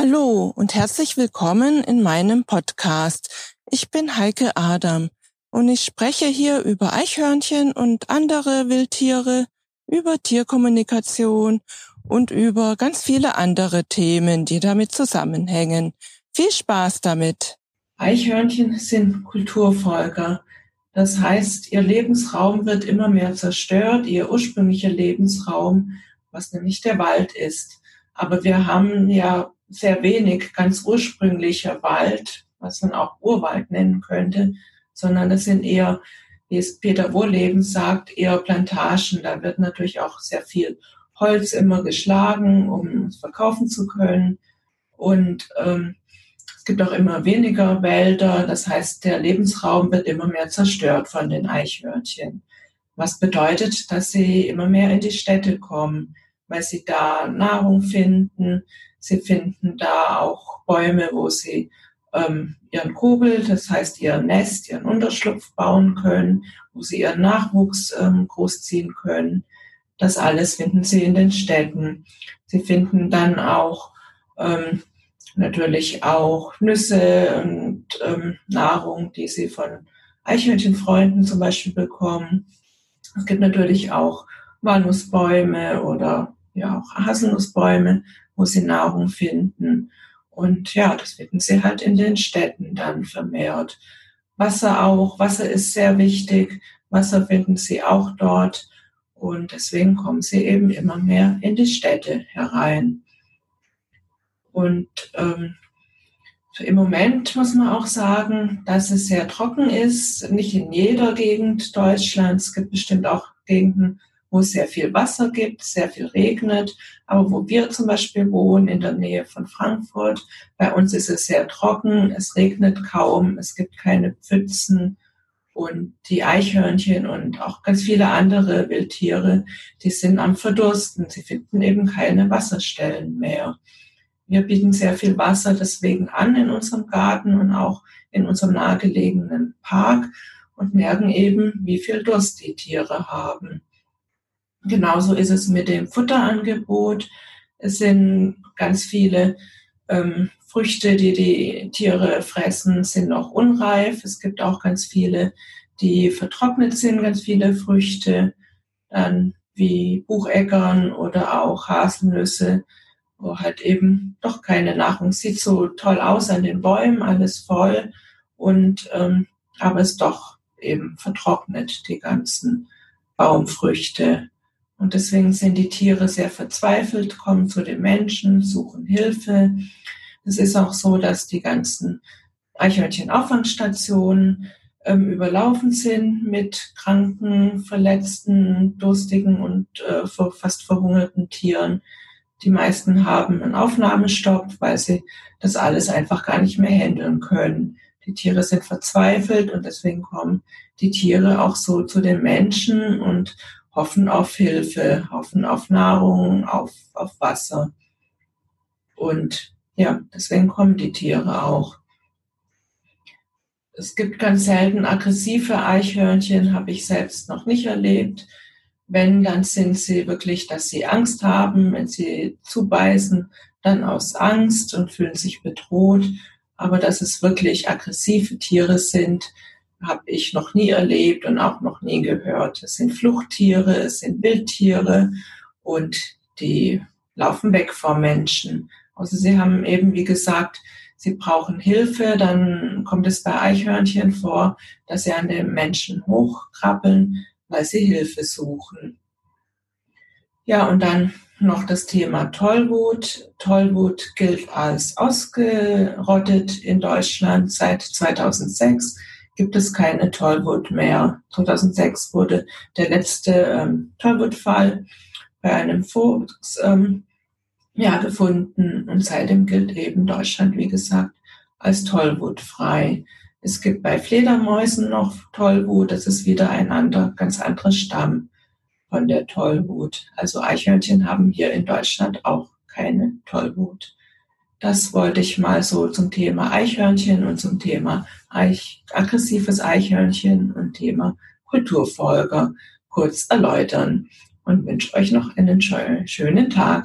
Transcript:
Hallo und herzlich willkommen in meinem Podcast. Ich bin Heike Adam und ich spreche hier über Eichhörnchen und andere Wildtiere, über Tierkommunikation und über ganz viele andere Themen, die damit zusammenhängen. Viel Spaß damit! Eichhörnchen sind Kulturfolger. Das heißt, ihr Lebensraum wird immer mehr zerstört, ihr ursprünglicher Lebensraum, was nämlich der Wald ist. Aber wir haben ja sehr wenig ganz ursprünglicher Wald, was man auch Urwald nennen könnte, sondern es sind eher, wie es Peter Wohleben sagt, eher Plantagen. Da wird natürlich auch sehr viel Holz immer geschlagen, um es verkaufen zu können. Und ähm, es gibt auch immer weniger Wälder. Das heißt, der Lebensraum wird immer mehr zerstört von den Eichhörnchen. Was bedeutet, dass sie immer mehr in die Städte kommen, weil sie da Nahrung finden, Sie finden da auch Bäume, wo sie ähm, ihren Kugel, das heißt ihr Nest, ihren Unterschlupf bauen können, wo sie ihren Nachwuchs ähm, großziehen können. Das alles finden sie in den Städten. Sie finden dann auch ähm, natürlich auch Nüsse und ähm, Nahrung, die sie von Eichhörnchenfreunden zum Beispiel bekommen. Es gibt natürlich auch Walnussbäume oder ja auch Haselnussbäume, wo sie Nahrung finden. Und ja, das finden sie halt in den Städten dann vermehrt. Wasser auch. Wasser ist sehr wichtig. Wasser finden sie auch dort. Und deswegen kommen sie eben immer mehr in die Städte herein. Und ähm, im Moment muss man auch sagen, dass es sehr trocken ist. Nicht in jeder Gegend Deutschlands. Es gibt bestimmt auch Gegenden, wo es sehr viel Wasser gibt, sehr viel regnet. Aber wo wir zum Beispiel wohnen, in der Nähe von Frankfurt, bei uns ist es sehr trocken, es regnet kaum, es gibt keine Pfützen. Und die Eichhörnchen und auch ganz viele andere Wildtiere, die sind am Verdursten. Sie finden eben keine Wasserstellen mehr. Wir bieten sehr viel Wasser deswegen an in unserem Garten und auch in unserem nahegelegenen Park und merken eben, wie viel Durst die Tiere haben. Genauso ist es mit dem Futterangebot. Es sind ganz viele ähm, Früchte, die die Tiere fressen, sind noch unreif. Es gibt auch ganz viele, die vertrocknet sind, ganz viele Früchte, dann wie Bucheckern oder auch Haselnüsse, wo halt eben doch keine Nahrung. Sieht so toll aus an den Bäumen, alles voll und ähm, aber es doch eben vertrocknet, die ganzen Baumfrüchte. Und deswegen sind die Tiere sehr verzweifelt, kommen zu den Menschen, suchen Hilfe. Es ist auch so, dass die ganzen Eichhörnchen-Auffangstationen ähm, überlaufen sind mit kranken, verletzten, durstigen und äh, fast verhungerten Tieren. Die meisten haben einen Aufnahmestopp, weil sie das alles einfach gar nicht mehr handeln können. Die Tiere sind verzweifelt und deswegen kommen die Tiere auch so zu den Menschen und hoffen auf Hilfe, hoffen auf Nahrung, auf, auf Wasser. Und ja, deswegen kommen die Tiere auch. Es gibt ganz selten aggressive Eichhörnchen, habe ich selbst noch nicht erlebt. Wenn, dann sind sie wirklich, dass sie Angst haben. Wenn sie zubeißen, dann aus Angst und fühlen sich bedroht. Aber dass es wirklich aggressive Tiere sind, habe ich noch nie erlebt und auch noch nie gehört. Es sind Fluchttiere, es sind Wildtiere und die laufen weg vor Menschen. Also sie haben eben, wie gesagt, sie brauchen Hilfe, dann kommt es bei Eichhörnchen vor, dass sie an den Menschen hochkrabbeln, weil sie Hilfe suchen. Ja, und dann noch das Thema Tollwut. Tollwut gilt als ausgerottet in Deutschland seit 2006 gibt es keine Tollwut mehr. 2006 wurde der letzte ähm, Tollwut-Fall bei einem Fuchs ähm, ja, gefunden und seitdem gilt eben Deutschland, wie gesagt, als tollwutfrei. Es gibt bei Fledermäusen noch Tollwut, das ist wieder ein anderer, ganz anderer Stamm von der Tollwut. Also Eichhörnchen haben hier in Deutschland auch keine Tollwut. Das wollte ich mal so zum Thema Eichhörnchen und zum Thema Eich, aggressives Eichhörnchen und Thema Kulturfolger kurz erläutern und wünsche euch noch einen schönen Tag.